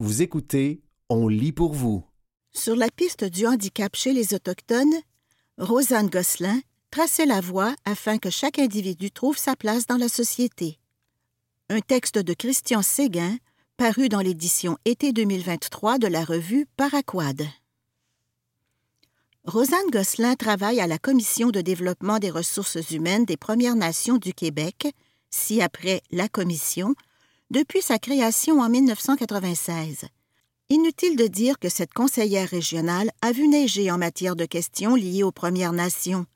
Vous écoutez On lit pour vous. Sur la piste du handicap chez les Autochtones, Rosanne Gosselin traçait la voie afin que chaque individu trouve sa place dans la société. Un texte de Christian Séguin, paru dans l'édition été 2023 de la revue Paraquad. Rosanne Gosselin travaille à la Commission de développement des ressources humaines des Premières Nations du Québec, si après la Commission, depuis sa création en 1996. Inutile de dire que cette conseillère régionale a vu neiger en matière de questions liées aux Premières Nations.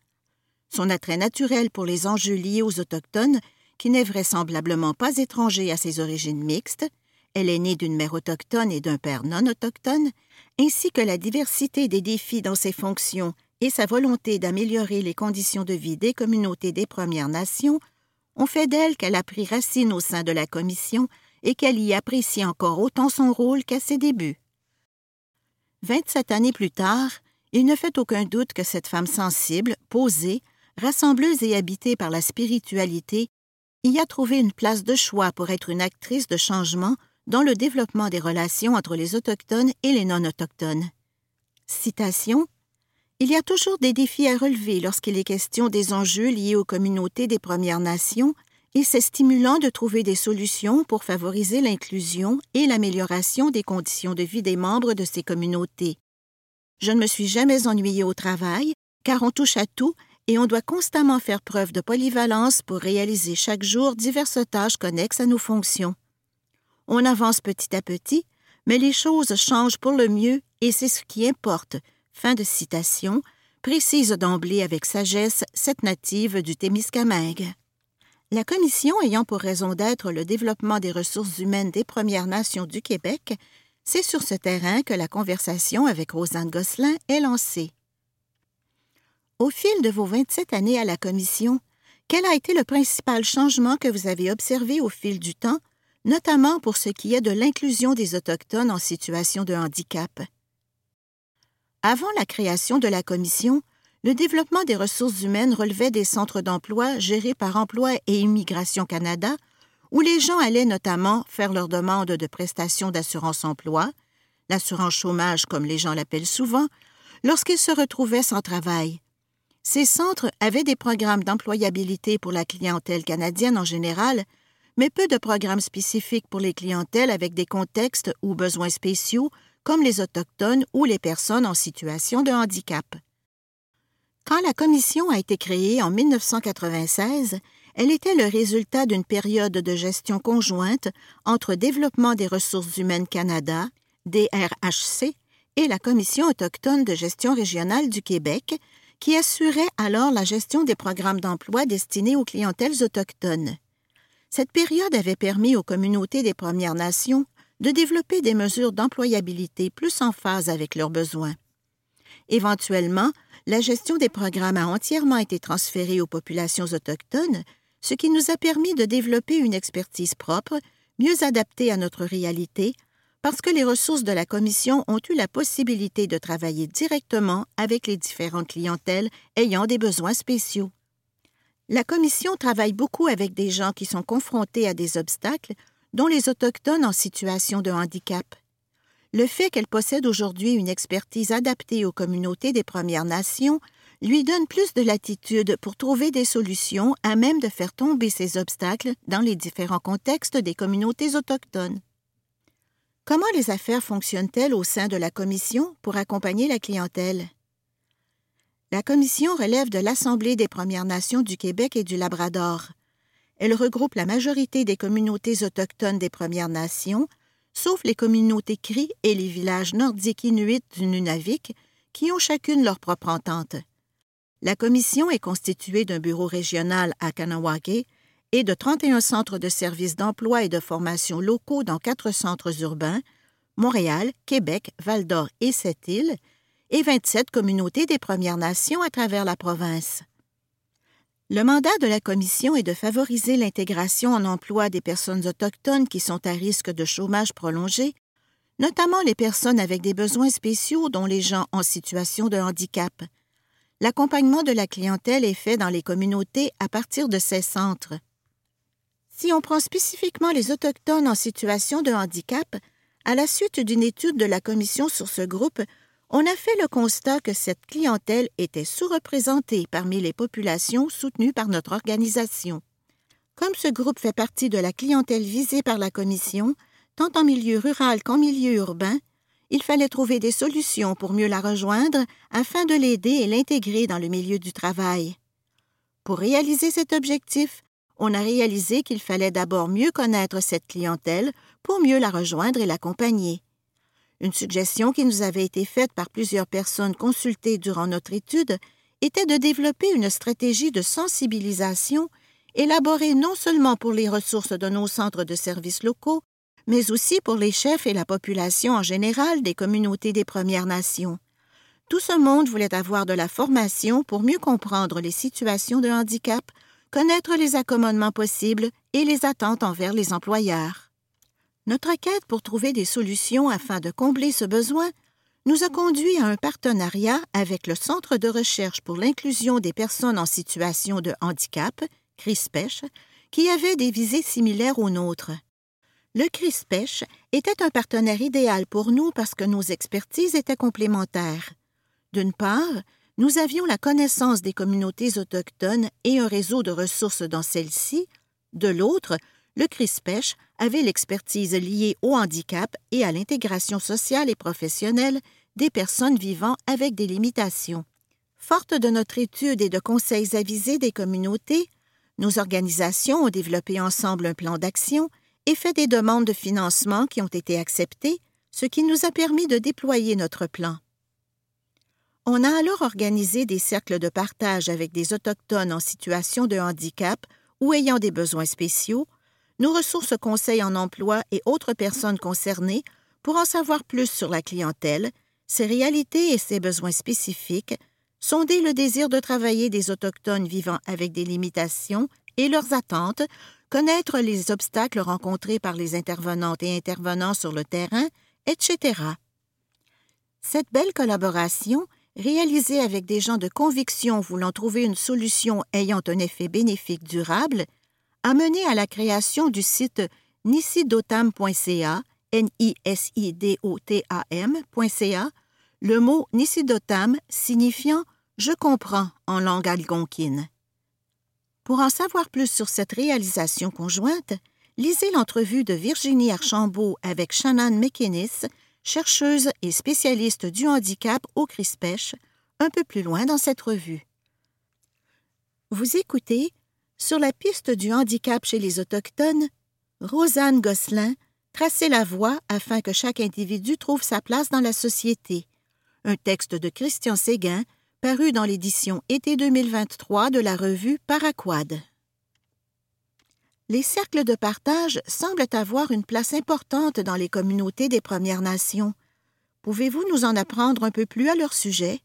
Son attrait naturel pour les enjeux liés aux Autochtones, qui n'est vraisemblablement pas étranger à ses origines mixtes, elle est née d'une mère autochtone et d'un père non autochtone, ainsi que la diversité des défis dans ses fonctions et sa volonté d'améliorer les conditions de vie des communautés des Premières Nations, ont fait d'elle qu'elle a pris racine au sein de la Commission et qu'elle y apprécie encore autant son rôle qu'à ses débuts. Vingt-sept années plus tard, il ne fait aucun doute que cette femme sensible, posée, rassembleuse et habitée par la spiritualité, y a trouvé une place de choix pour être une actrice de changement dans le développement des relations entre les Autochtones et les non-autochtones. Citation Il y a toujours des défis à relever lorsqu'il est question des enjeux liés aux communautés des Premières Nations et c'est stimulant de trouver des solutions pour favoriser l'inclusion et l'amélioration des conditions de vie des membres de ces communautés. Je ne me suis jamais ennuyée au travail, car on touche à tout et on doit constamment faire preuve de polyvalence pour réaliser chaque jour diverses tâches connexes à nos fonctions. On avance petit à petit, mais les choses changent pour le mieux et c'est ce qui importe. Fin de citation, précise d'emblée avec sagesse cette native du Témiscamingue. La Commission ayant pour raison d'être le développement des ressources humaines des Premières Nations du Québec, c'est sur ce terrain que la conversation avec Rosanne Gosselin est lancée. Au fil de vos 27 années à la Commission, quel a été le principal changement que vous avez observé au fil du temps, notamment pour ce qui est de l'inclusion des Autochtones en situation de handicap? Avant la création de la Commission, le développement des ressources humaines relevait des centres d'emploi gérés par Emploi et Immigration Canada, où les gens allaient notamment faire leur demande de prestations d'assurance emploi, l'assurance chômage comme les gens l'appellent souvent, lorsqu'ils se retrouvaient sans travail. Ces centres avaient des programmes d'employabilité pour la clientèle canadienne en général, mais peu de programmes spécifiques pour les clientèles avec des contextes ou besoins spéciaux comme les Autochtones ou les personnes en situation de handicap. Quand la commission a été créée en 1996, elle était le résultat d'une période de gestion conjointe entre Développement des ressources humaines Canada, DRHC, et la Commission autochtone de gestion régionale du Québec, qui assurait alors la gestion des programmes d'emploi destinés aux clientèles autochtones. Cette période avait permis aux communautés des Premières Nations de développer des mesures d'employabilité plus en phase avec leurs besoins. Éventuellement, la gestion des programmes a entièrement été transférée aux populations autochtones, ce qui nous a permis de développer une expertise propre, mieux adaptée à notre réalité, parce que les ressources de la Commission ont eu la possibilité de travailler directement avec les différentes clientèles ayant des besoins spéciaux. La Commission travaille beaucoup avec des gens qui sont confrontés à des obstacles, dont les Autochtones en situation de handicap. Le fait qu'elle possède aujourd'hui une expertise adaptée aux communautés des Premières Nations lui donne plus de latitude pour trouver des solutions à même de faire tomber ces obstacles dans les différents contextes des communautés autochtones. Comment les affaires fonctionnent-elles au sein de la Commission pour accompagner la clientèle? La Commission relève de l'Assemblée des Premières Nations du Québec et du Labrador. Elle regroupe la majorité des communautés autochtones des Premières Nations, sauf les communautés Cri et les villages nordiques inuits du Nunavik, qui ont chacune leur propre entente. La commission est constituée d'un bureau régional à Kanawake et de 31 centres de services d'emploi et de formation locaux dans quatre centres urbains, Montréal, Québec, Val-d'Or et Sept-Îles, et 27 communautés des Premières Nations à travers la province. Le mandat de la Commission est de favoriser l'intégration en emploi des personnes autochtones qui sont à risque de chômage prolongé, notamment les personnes avec des besoins spéciaux dont les gens en situation de handicap. L'accompagnement de la clientèle est fait dans les communautés à partir de ces centres. Si on prend spécifiquement les Autochtones en situation de handicap, À la suite d'une étude de la Commission sur ce groupe, on a fait le constat que cette clientèle était sous-représentée parmi les populations soutenues par notre organisation. Comme ce groupe fait partie de la clientèle visée par la Commission, tant en milieu rural qu'en milieu urbain, il fallait trouver des solutions pour mieux la rejoindre afin de l'aider et l'intégrer dans le milieu du travail. Pour réaliser cet objectif, on a réalisé qu'il fallait d'abord mieux connaître cette clientèle pour mieux la rejoindre et l'accompagner. Une suggestion qui nous avait été faite par plusieurs personnes consultées durant notre étude était de développer une stratégie de sensibilisation élaborée non seulement pour les ressources de nos centres de services locaux, mais aussi pour les chefs et la population en général des communautés des Premières Nations. Tout ce monde voulait avoir de la formation pour mieux comprendre les situations de handicap, connaître les accommodements possibles et les attentes envers les employeurs. Notre quête pour trouver des solutions afin de combler ce besoin nous a conduit à un partenariat avec le Centre de recherche pour l'inclusion des personnes en situation de handicap, CRISPECH, qui avait des visées similaires aux nôtres. Le CRISPECH était un partenaire idéal pour nous parce que nos expertises étaient complémentaires. D'une part, nous avions la connaissance des communautés autochtones et un réseau de ressources dans celles-ci. De l'autre, le CRISPECH avait l'expertise liée au handicap et à l'intégration sociale et professionnelle des personnes vivant avec des limitations. Forte de notre étude et de conseils avisés des communautés, nos organisations ont développé ensemble un plan d'action et fait des demandes de financement qui ont été acceptées, ce qui nous a permis de déployer notre plan. On a alors organisé des cercles de partage avec des Autochtones en situation de handicap ou ayant des besoins spéciaux, nos ressources conseils en emploi et autres personnes concernées pour en savoir plus sur la clientèle, ses réalités et ses besoins spécifiques, sonder le désir de travailler des Autochtones vivant avec des limitations et leurs attentes connaître les obstacles rencontrés par les intervenantes et intervenants sur le terrain, etc. Cette belle collaboration, réalisée avec des gens de conviction voulant trouver une solution ayant un effet bénéfique durable, a mené à la création du site nisidotam.ca, N-I-S-I-D-O-T-A-M.ca, le mot nisidotam signifiant je comprends en langue algonquine. Pour en savoir plus sur cette réalisation conjointe, lisez l'entrevue de Virginie Archambault avec Shannon McInnes, chercheuse et spécialiste du handicap au CRISPECH, un peu plus loin dans cette revue. Vous écoutez Sur la piste du handicap chez les Autochtones, Rosanne Gosselin Tracer la voie afin que chaque individu trouve sa place dans la société. Un texte de Christian Séguin paru dans l'édition été 2023 de la revue Paraquad. Les cercles de partage semblent avoir une place importante dans les communautés des Premières Nations. Pouvez-vous nous en apprendre un peu plus à leur sujet?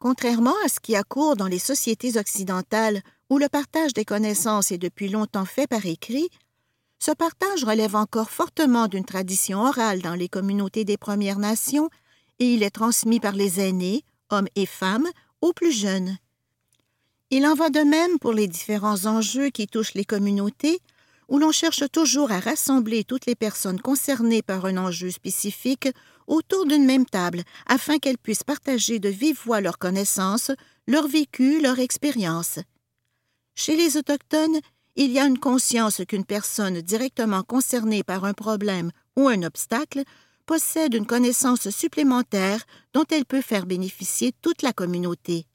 Contrairement à ce qui a cours dans les sociétés occidentales où le partage des connaissances est depuis longtemps fait par écrit, ce partage relève encore fortement d'une tradition orale dans les communautés des Premières Nations et il est transmis par les aînés, hommes et femmes, aux plus jeunes. Il en va de même pour les différents enjeux qui touchent les communautés, où l'on cherche toujours à rassembler toutes les personnes concernées par un enjeu spécifique autour d'une même table, afin qu'elles puissent partager de vive voix leurs connaissances, leur vécu, leur expérience. Chez les Autochtones, il y a une conscience qu'une personne directement concernée par un problème ou un obstacle possède une connaissance supplémentaire dont elle peut faire bénéficier toute la communauté.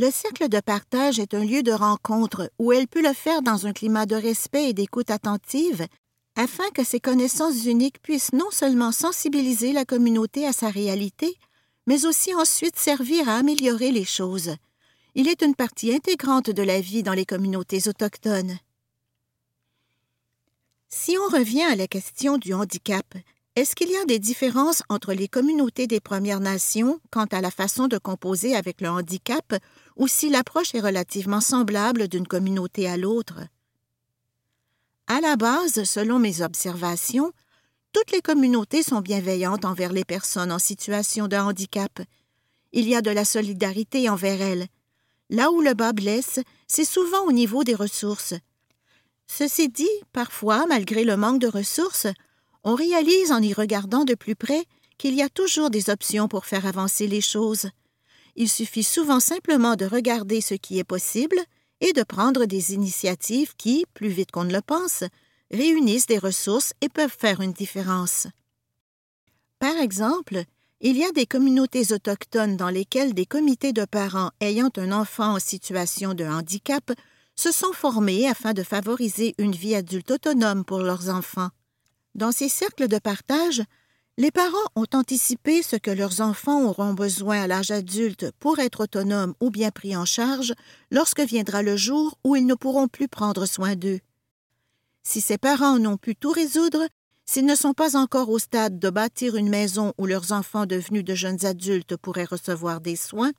Le cercle de partage est un lieu de rencontre où elle peut le faire dans un climat de respect et d'écoute attentive, afin que ces connaissances uniques puissent non seulement sensibiliser la communauté à sa réalité, mais aussi ensuite servir à améliorer les choses. Il est une partie intégrante de la vie dans les communautés autochtones. Si on revient à la question du handicap, est-ce qu'il y a des différences entre les communautés des Premières Nations quant à la façon de composer avec le handicap ou si l'approche est relativement semblable d'une communauté à l'autre? À la base, selon mes observations, toutes les communautés sont bienveillantes envers les personnes en situation de handicap. Il y a de la solidarité envers elles. Là où le bas blesse, c'est souvent au niveau des ressources. Ceci dit, parfois, malgré le manque de ressources, on réalise en y regardant de plus près qu'il y a toujours des options pour faire avancer les choses. Il suffit souvent simplement de regarder ce qui est possible et de prendre des initiatives qui, plus vite qu'on ne le pense, réunissent des ressources et peuvent faire une différence. Par exemple, il y a des communautés autochtones dans lesquelles des comités de parents ayant un enfant en situation de handicap se sont formés afin de favoriser une vie adulte autonome pour leurs enfants. Dans ces cercles de partage, les parents ont anticipé ce que leurs enfants auront besoin à l'âge adulte pour être autonomes ou bien pris en charge lorsque viendra le jour où ils ne pourront plus prendre soin d'eux. Si ces parents n'ont pu tout résoudre, s'ils ne sont pas encore au stade de bâtir une maison où leurs enfants devenus de jeunes adultes pourraient recevoir des soins,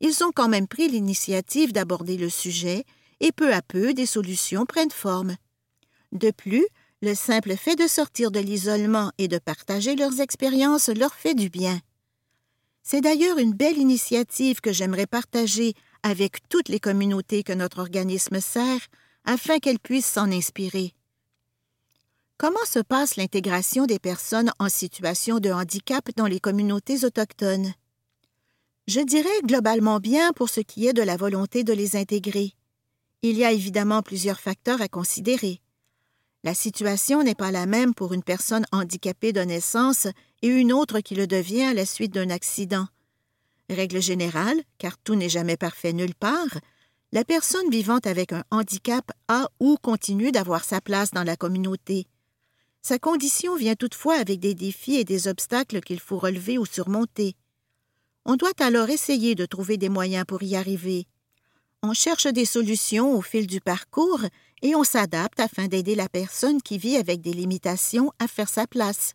ils ont quand même pris l'initiative d'aborder le sujet et peu à peu des solutions prennent forme. De plus, le simple fait de sortir de l'isolement et de partager leurs expériences leur fait du bien. C'est d'ailleurs une belle initiative que j'aimerais partager avec toutes les communautés que notre organisme sert afin qu'elles puissent s'en inspirer. Comment se passe l'intégration des personnes en situation de handicap dans les communautés autochtones? Je dirais globalement bien pour ce qui est de la volonté de les intégrer. Il y a évidemment plusieurs facteurs à considérer. La situation n'est pas la même pour une personne handicapée de naissance et une autre qui le devient à la suite d'un accident. Règle générale, car tout n'est jamais parfait nulle part, la personne vivant avec un handicap a ou continue d'avoir sa place dans la communauté. Sa condition vient toutefois avec des défis et des obstacles qu'il faut relever ou surmonter. On doit alors essayer de trouver des moyens pour y arriver. On cherche des solutions au fil du parcours et on s'adapte afin d'aider la personne qui vit avec des limitations à faire sa place.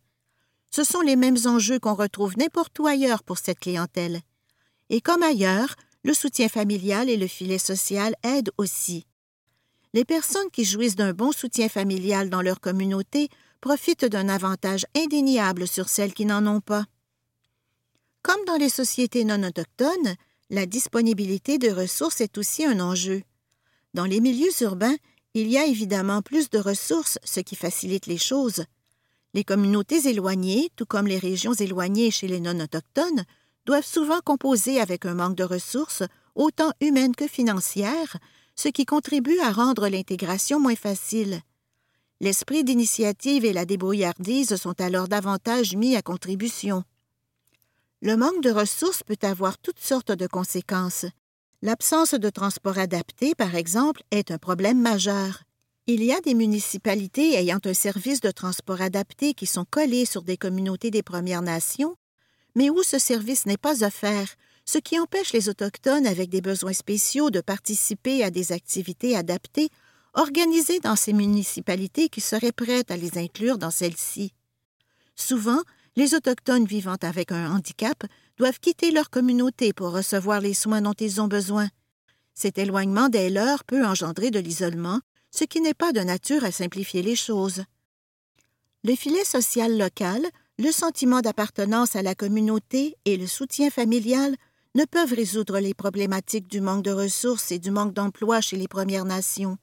Ce sont les mêmes enjeux qu'on retrouve n'importe où ailleurs pour cette clientèle. Et comme ailleurs, le soutien familial et le filet social aident aussi. Les personnes qui jouissent d'un bon soutien familial dans leur communauté profitent d'un avantage indéniable sur celles qui n'en ont pas. Comme dans les sociétés non autochtones, la disponibilité de ressources est aussi un enjeu. Dans les milieux urbains, il y a évidemment plus de ressources, ce qui facilite les choses. Les communautés éloignées, tout comme les régions éloignées chez les non-autochtones, doivent souvent composer avec un manque de ressources, autant humaines que financières, ce qui contribue à rendre l'intégration moins facile. L'esprit d'initiative et la débrouillardise sont alors davantage mis à contribution. Le manque de ressources peut avoir toutes sortes de conséquences. L'absence de transport adapté, par exemple, est un problème majeur. Il y a des municipalités ayant un service de transport adapté qui sont collées sur des communautés des Premières Nations, mais où ce service n'est pas offert, ce qui empêche les Autochtones avec des besoins spéciaux de participer à des activités adaptées organisées dans ces municipalités qui seraient prêtes à les inclure dans celles-ci. Souvent, les Autochtones vivant avec un handicap doivent quitter leur communauté pour recevoir les soins dont ils ont besoin. Cet éloignement dès lors peut engendrer de l'isolement, ce qui n'est pas de nature à simplifier les choses. Le filet social local, le sentiment d'appartenance à la communauté et le soutien familial ne peuvent résoudre les problématiques du manque de ressources et du manque d'emploi chez les Premières Nations.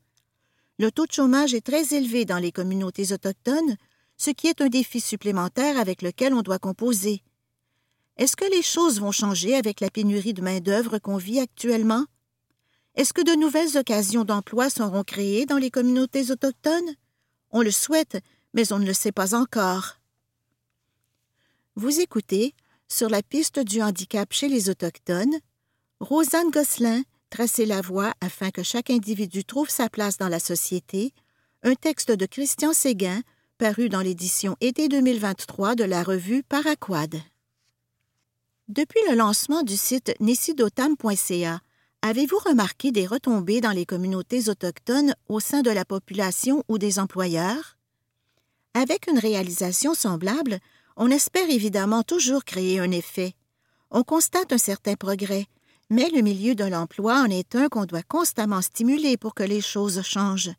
Le taux de chômage est très élevé dans les communautés autochtones, ce qui est un défi supplémentaire avec lequel on doit composer. Est-ce que les choses vont changer avec la pénurie de main-d'œuvre qu'on vit actuellement? Est-ce que de nouvelles occasions d'emploi seront créées dans les communautés autochtones? On le souhaite, mais on ne le sait pas encore. Vous écoutez, sur la piste du handicap chez les Autochtones, Rosanne Gosselin tracer la voie afin que chaque individu trouve sa place dans la société, un texte de Christian Séguin paru dans l'édition été 2023 de la revue Paraquad. Depuis le lancement du site nesidotam.ca, avez-vous remarqué des retombées dans les communautés autochtones au sein de la population ou des employeurs? Avec une réalisation semblable, on espère évidemment toujours créer un effet. On constate un certain progrès, mais le milieu de l'emploi en est un qu'on doit constamment stimuler pour que les choses changent.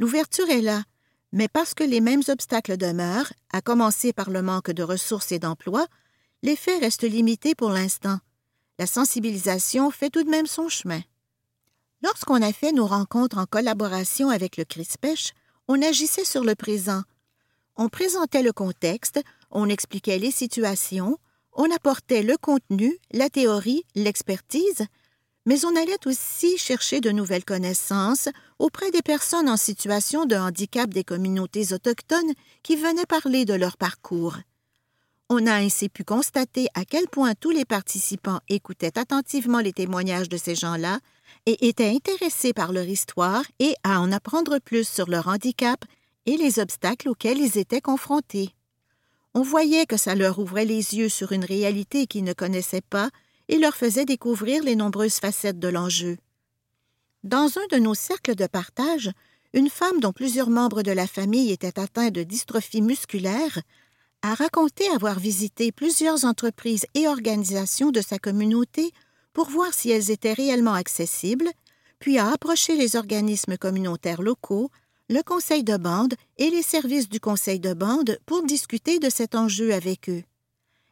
L'ouverture est là, mais parce que les mêmes obstacles demeurent, à commencer par le manque de ressources et d'emplois, l'effet reste limité pour l'instant. La sensibilisation fait tout de même son chemin. Lorsqu'on a fait nos rencontres en collaboration avec le CRISPECH, on agissait sur le présent. On présentait le contexte, on expliquait les situations, on apportait le contenu, la théorie, l'expertise, mais on allait aussi chercher de nouvelles connaissances auprès des personnes en situation de handicap des communautés autochtones qui venaient parler de leur parcours. On a ainsi pu constater à quel point tous les participants écoutaient attentivement les témoignages de ces gens-là et étaient intéressés par leur histoire et à en apprendre plus sur leur handicap et les obstacles auxquels ils étaient confrontés. On voyait que ça leur ouvrait les yeux sur une réalité qu'ils ne connaissaient pas et leur faisait découvrir les nombreuses facettes de l'enjeu. Dans un de nos cercles de partage, une femme dont plusieurs membres de la famille étaient atteints de dystrophie musculaire a raconté avoir visité plusieurs entreprises et organisations de sa communauté pour voir si elles étaient réellement accessibles, puis a approché les organismes communautaires locaux, le conseil de bande et les services du conseil de bande pour discuter de cet enjeu avec eux.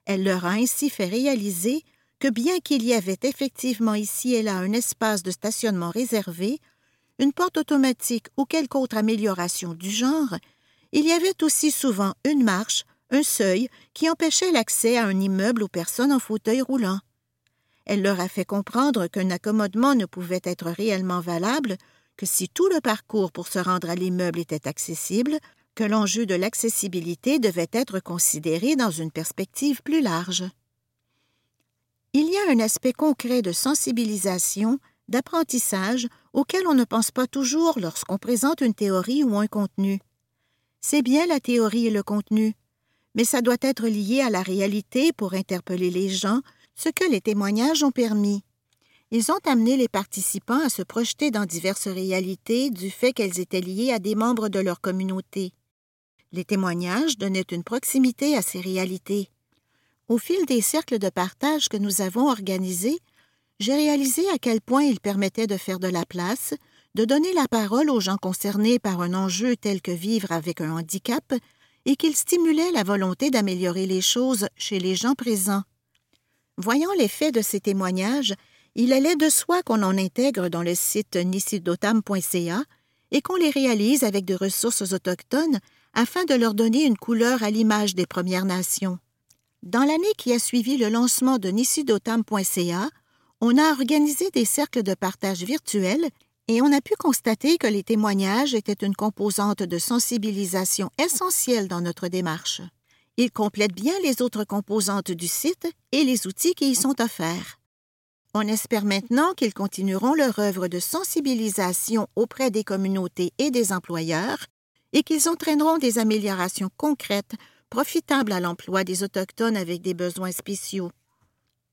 Elle leur a ainsi fait réaliser que bien qu'il y avait effectivement ici et là un espace de stationnement réservé, une porte automatique ou quelque autre amélioration du genre, il y avait aussi souvent une marche, un seuil qui empêchait l'accès à un immeuble aux personnes en fauteuil roulant. Elle leur a fait comprendre qu'un accommodement ne pouvait être réellement valable que si tout le parcours pour se rendre à l'immeuble était accessible, que l'enjeu de l'accessibilité devait être considéré dans une perspective plus large. Il y a un aspect concret de sensibilisation, d'apprentissage auquel on ne pense pas toujours lorsqu'on présente une théorie ou un contenu. C'est bien la théorie et le contenu, mais ça doit être lié à la réalité pour interpeller les gens, ce que les témoignages ont permis. Ils ont amené les participants à se projeter dans diverses réalités du fait qu'elles étaient liées à des membres de leur communauté. Les témoignages donnaient une proximité à ces réalités. Au fil des cercles de partage que nous avons organisés, j'ai réalisé à quel point ils permettaient de faire de la place, de donner la parole aux gens concernés par un enjeu tel que vivre avec un handicap, et qu'ils stimulaient la volonté d'améliorer les choses chez les gens présents. Voyant l'effet de ces témoignages, il allait de soi qu'on en intègre dans le site nisidotam.ca et qu'on les réalise avec des ressources autochtones afin de leur donner une couleur à l'image des Premières Nations. Dans l'année qui a suivi le lancement de nisidotam.ca, on a organisé des cercles de partage virtuels et on a pu constater que les témoignages étaient une composante de sensibilisation essentielle dans notre démarche. Ils complètent bien les autres composantes du site et les outils qui y sont offerts. On espère maintenant qu'ils continueront leur œuvre de sensibilisation auprès des communautés et des employeurs et qu'ils entraîneront des améliorations concrètes profitable à l'emploi des Autochtones avec des besoins spéciaux.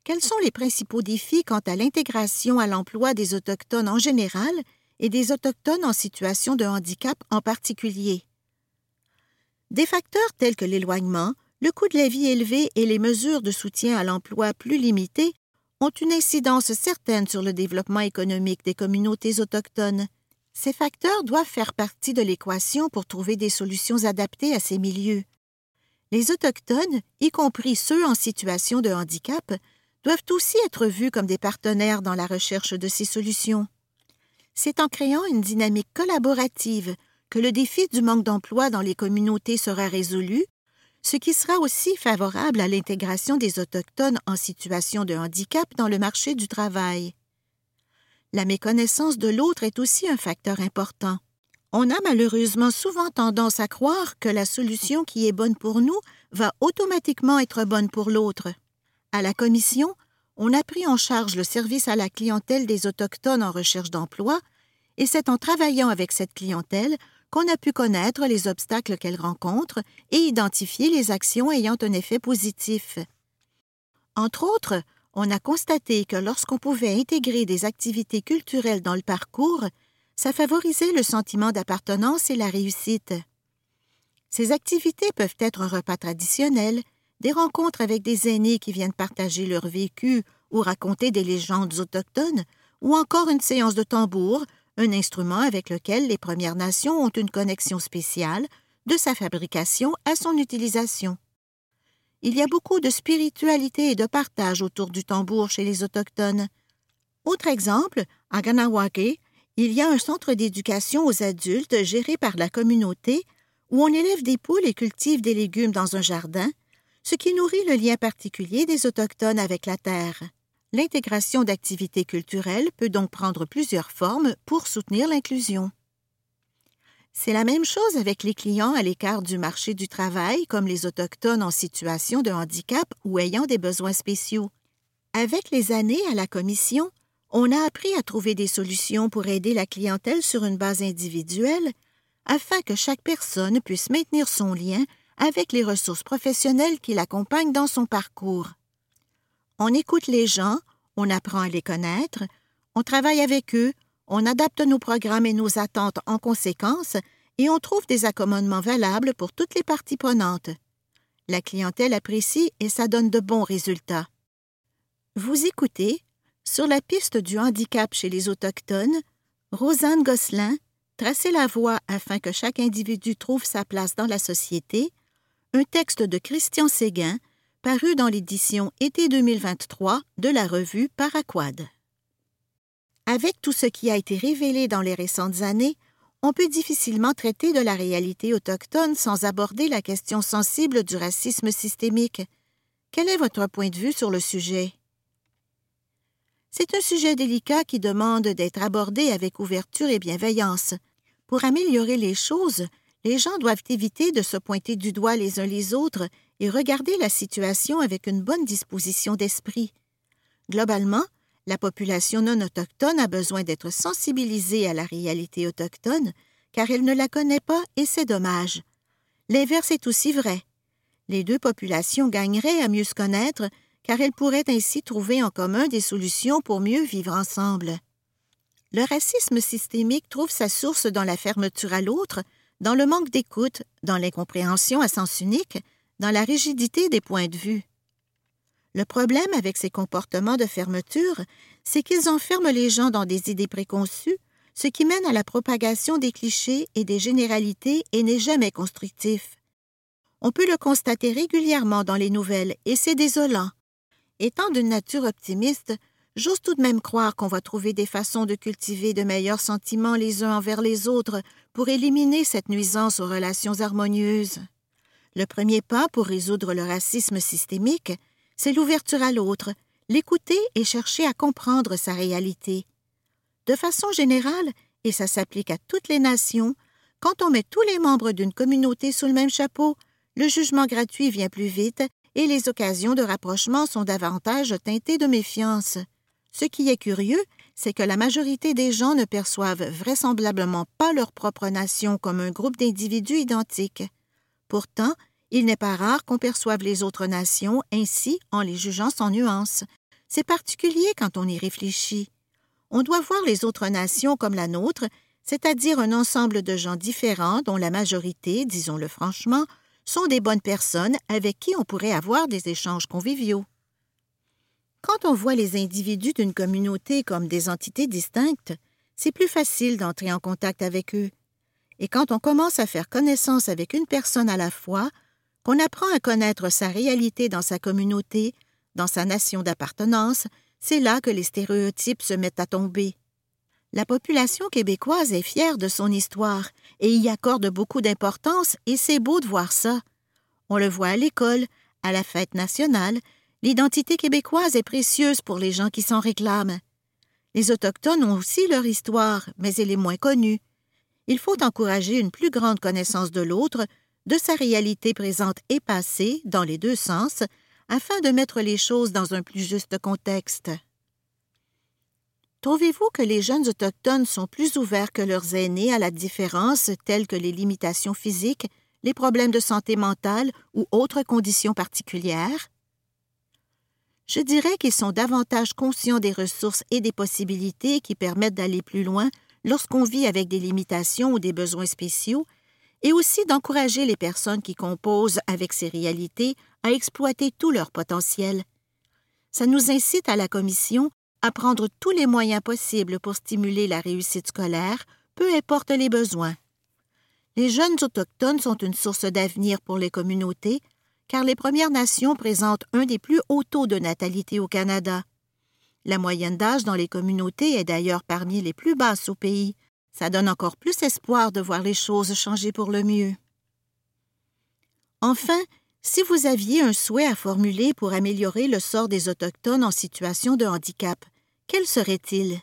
Quels sont les principaux défis quant à l'intégration à l'emploi des Autochtones en général et des Autochtones en situation de handicap en particulier? Des facteurs tels que l'éloignement, le coût de la vie élevé et les mesures de soutien à l'emploi plus limitées ont une incidence certaine sur le développement économique des communautés autochtones. Ces facteurs doivent faire partie de l'équation pour trouver des solutions adaptées à ces milieux. Les Autochtones, y compris ceux en situation de handicap, doivent aussi être vus comme des partenaires dans la recherche de ces solutions. C'est en créant une dynamique collaborative que le défi du manque d'emploi dans les communautés sera résolu, ce qui sera aussi favorable à l'intégration des Autochtones en situation de handicap dans le marché du travail. La méconnaissance de l'autre est aussi un facteur important. On a malheureusement souvent tendance à croire que la solution qui est bonne pour nous va automatiquement être bonne pour l'autre. À la Commission, on a pris en charge le service à la clientèle des Autochtones en recherche d'emploi, et c'est en travaillant avec cette clientèle qu'on a pu connaître les obstacles qu'elle rencontre et identifier les actions ayant un effet positif. Entre autres, on a constaté que lorsqu'on pouvait intégrer des activités culturelles dans le parcours, ça favorisait le sentiment d'appartenance et la réussite. Ces activités peuvent être un repas traditionnel, des rencontres avec des aînés qui viennent partager leur vécu ou raconter des légendes autochtones, ou encore une séance de tambour, un instrument avec lequel les Premières Nations ont une connexion spéciale, de sa fabrication à son utilisation. Il y a beaucoup de spiritualité et de partage autour du tambour chez les Autochtones. Autre exemple, à Ganawake, il y a un centre d'éducation aux adultes géré par la communauté où on élève des poules et cultive des légumes dans un jardin, ce qui nourrit le lien particulier des Autochtones avec la terre. L'intégration d'activités culturelles peut donc prendre plusieurs formes pour soutenir l'inclusion. C'est la même chose avec les clients à l'écart du marché du travail, comme les Autochtones en situation de handicap ou ayant des besoins spéciaux. Avec les années à la Commission, on a appris à trouver des solutions pour aider la clientèle sur une base individuelle afin que chaque personne puisse maintenir son lien avec les ressources professionnelles qui l'accompagnent dans son parcours. On écoute les gens, on apprend à les connaître, on travaille avec eux, on adapte nos programmes et nos attentes en conséquence et on trouve des accommodements valables pour toutes les parties prenantes. La clientèle apprécie et ça donne de bons résultats. Vous écoutez, sur la piste du handicap chez les Autochtones, Rosanne Gosselin, Tracer la voie afin que chaque individu trouve sa place dans la société, un texte de Christian Séguin, paru dans l'édition été 2023 de la revue Paraquad. Avec tout ce qui a été révélé dans les récentes années, on peut difficilement traiter de la réalité autochtone sans aborder la question sensible du racisme systémique. Quel est votre point de vue sur le sujet? C'est un sujet délicat qui demande d'être abordé avec ouverture et bienveillance. Pour améliorer les choses, les gens doivent éviter de se pointer du doigt les uns les autres et regarder la situation avec une bonne disposition d'esprit. Globalement, la population non autochtone a besoin d'être sensibilisée à la réalité autochtone, car elle ne la connaît pas et c'est dommage. L'inverse est aussi vrai. Les deux populations gagneraient à mieux se connaître, car elles pourraient ainsi trouver en commun des solutions pour mieux vivre ensemble. Le racisme systémique trouve sa source dans la fermeture à l'autre, dans le manque d'écoute, dans l'incompréhension à sens unique, dans la rigidité des points de vue. Le problème avec ces comportements de fermeture, c'est qu'ils enferment les gens dans des idées préconçues, ce qui mène à la propagation des clichés et des généralités et n'est jamais constructif. On peut le constater régulièrement dans les nouvelles, et c'est désolant. Étant d'une nature optimiste, j'ose tout de même croire qu'on va trouver des façons de cultiver de meilleurs sentiments les uns envers les autres pour éliminer cette nuisance aux relations harmonieuses. Le premier pas pour résoudre le racisme systémique, c'est l'ouverture à l'autre, l'écouter et chercher à comprendre sa réalité. De façon générale, et ça s'applique à toutes les nations, quand on met tous les membres d'une communauté sous le même chapeau, le jugement gratuit vient plus vite et les occasions de rapprochement sont davantage teintées de méfiance. Ce qui est curieux, c'est que la majorité des gens ne perçoivent vraisemblablement pas leur propre nation comme un groupe d'individus identiques. Pourtant, il n'est pas rare qu'on perçoive les autres nations ainsi en les jugeant sans nuance. C'est particulier quand on y réfléchit. On doit voir les autres nations comme la nôtre, c'est-à-dire un ensemble de gens différents dont la majorité, disons-le franchement, sont des bonnes personnes avec qui on pourrait avoir des échanges conviviaux. Quand on voit les individus d'une communauté comme des entités distinctes, c'est plus facile d'entrer en contact avec eux. Et quand on commence à faire connaissance avec une personne à la fois, qu'on apprend à connaître sa réalité dans sa communauté, dans sa nation d'appartenance, c'est là que les stéréotypes se mettent à tomber. La population québécoise est fière de son histoire et y accorde beaucoup d'importance, et c'est beau de voir ça. On le voit à l'école, à la fête nationale. L'identité québécoise est précieuse pour les gens qui s'en réclament. Les Autochtones ont aussi leur histoire, mais elle est moins connue. Il faut encourager une plus grande connaissance de l'autre, de sa réalité présente et passée, dans les deux sens, afin de mettre les choses dans un plus juste contexte. Trouvez-vous que les jeunes autochtones sont plus ouverts que leurs aînés à la différence telles que les limitations physiques, les problèmes de santé mentale ou autres conditions particulières? Je dirais qu'ils sont davantage conscients des ressources et des possibilités qui permettent d'aller plus loin lorsqu'on vit avec des limitations ou des besoins spéciaux et aussi d'encourager les personnes qui composent avec ces réalités à exploiter tout leur potentiel. Ça nous incite à la Commission à prendre tous les moyens possibles pour stimuler la réussite scolaire, peu importe les besoins. Les jeunes autochtones sont une source d'avenir pour les communautés, car les Premières Nations présentent un des plus hauts taux de natalité au Canada. La moyenne d'âge dans les communautés est d'ailleurs parmi les plus basses au pays, ça donne encore plus espoir de voir les choses changer pour le mieux. Enfin, si vous aviez un souhait à formuler pour améliorer le sort des Autochtones en situation de handicap, quel serait-il?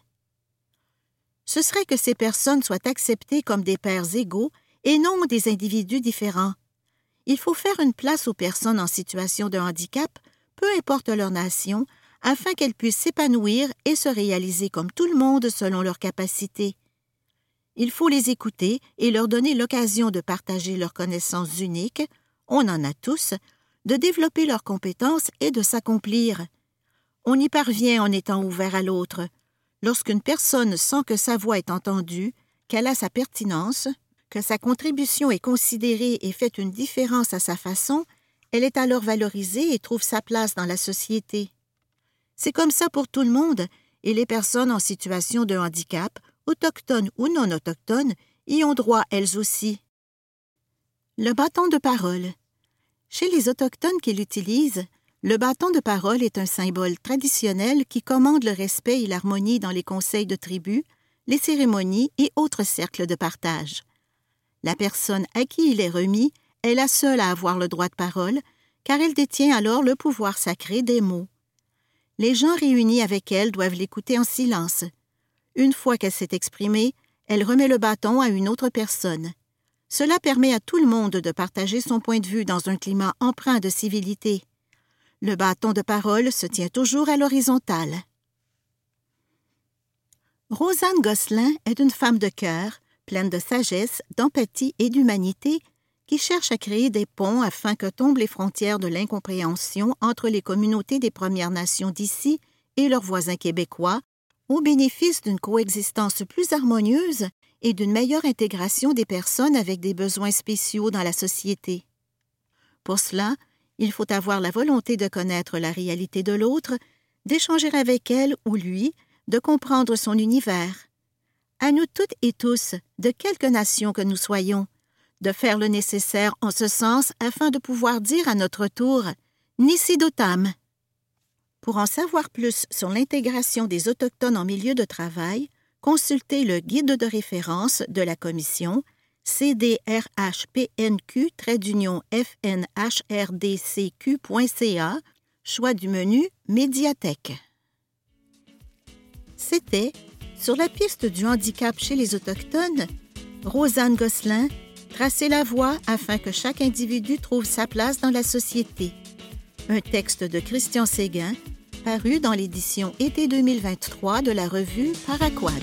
Ce serait que ces personnes soient acceptées comme des pères égaux et non des individus différents. Il faut faire une place aux personnes en situation de handicap, peu importe leur nation, afin qu'elles puissent s'épanouir et se réaliser comme tout le monde selon leurs capacités. Il faut les écouter et leur donner l'occasion de partager leurs connaissances uniques, on en a tous, de développer leurs compétences et de s'accomplir. On y parvient en étant ouvert à l'autre. Lorsqu'une personne sent que sa voix est entendue, qu'elle a sa pertinence, sa contribution est considérée et fait une différence à sa façon, elle est alors valorisée et trouve sa place dans la société. C'est comme ça pour tout le monde, et les personnes en situation de handicap, autochtones ou non autochtones, y ont droit elles aussi. Le bâton de parole. Chez les Autochtones qui l'utilisent, le bâton de parole est un symbole traditionnel qui commande le respect et l'harmonie dans les conseils de tribu, les cérémonies et autres cercles de partage. La personne à qui il est remis est la seule à avoir le droit de parole, car elle détient alors le pouvoir sacré des mots. Les gens réunis avec elle doivent l'écouter en silence. Une fois qu'elle s'est exprimée, elle remet le bâton à une autre personne. Cela permet à tout le monde de partager son point de vue dans un climat empreint de civilité. Le bâton de parole se tient toujours à l'horizontale. Rosanne Gosselin est une femme de cœur, pleine de sagesse, d'empathie et d'humanité, qui cherche à créer des ponts afin que tombent les frontières de l'incompréhension entre les communautés des Premières Nations d'ici et leurs voisins québécois, au bénéfice d'une coexistence plus harmonieuse et d'une meilleure intégration des personnes avec des besoins spéciaux dans la société. Pour cela, il faut avoir la volonté de connaître la réalité de l'autre, d'échanger avec elle ou lui, de comprendre son univers. À nous toutes et tous, de quelque nation que nous soyons, de faire le nécessaire en ce sens afin de pouvoir dire à notre tour Nisi dotam. Pour en savoir plus sur l'intégration des Autochtones en milieu de travail, consultez le guide de référence de la Commission cdrhpnq-fnhrdcq.ca, choix du menu Médiathèque. C'était Sur la piste du handicap chez les Autochtones, Rosanne Gosselin tracer la voie afin que chaque individu trouve sa place dans la société. Un texte de Christian Séguin paru dans l'édition été 2023 de la revue Paraquad.